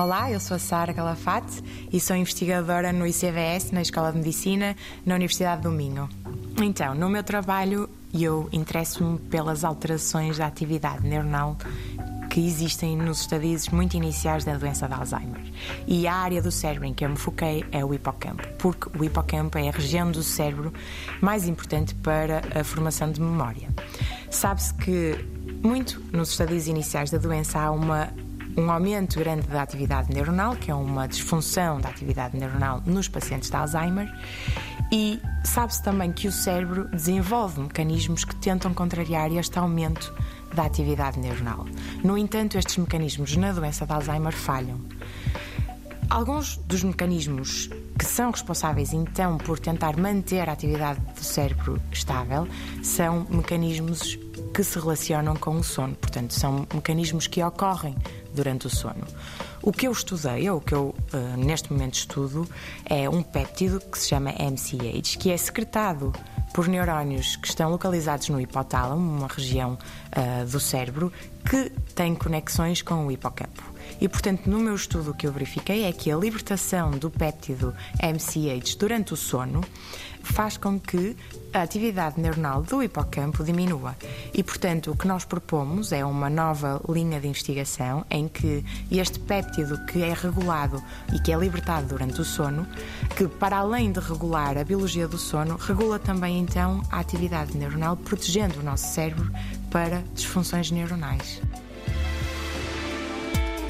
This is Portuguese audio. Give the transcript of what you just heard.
Olá, eu sou a Sara Calafate e sou investigadora no ICVS, na Escola de Medicina, na Universidade do Minho. Então, no meu trabalho, eu interesso-me pelas alterações da atividade neuronal que existem nos estadios muito iniciais da doença de Alzheimer. E a área do cérebro em que eu me foquei é o hipocampo, porque o hipocampo é a região do cérebro mais importante para a formação de memória. Sabe-se que muito nos estadios iniciais da doença há uma um aumento grande da atividade neuronal, que é uma disfunção da atividade neuronal nos pacientes de Alzheimer, e sabe-se também que o cérebro desenvolve mecanismos que tentam contrariar este aumento da atividade neuronal. No entanto, estes mecanismos na doença de Alzheimer falham. Alguns dos mecanismos que são responsáveis então por tentar manter a atividade do cérebro estável são mecanismos que se relacionam com o sono, portanto, são mecanismos que ocorrem durante o sono. O que eu estudei, ou o que eu uh, neste momento estudo, é um péptido que se chama MCH, que é secretado por neurónios que estão localizados no hipotálamo, uma região uh, do cérebro, que tem conexões com o hipocampo. E, portanto, no meu estudo o que eu verifiquei é que a libertação do péptido MCH durante o sono faz com que a atividade neuronal do hipocampo diminua. E, portanto, o que nós propomos é uma nova linha de investigação em que este péptido que é regulado e que é libertado durante o sono, que para além de regular a biologia do sono, regula também então a atividade neuronal, protegendo o nosso cérebro para disfunções neuronais.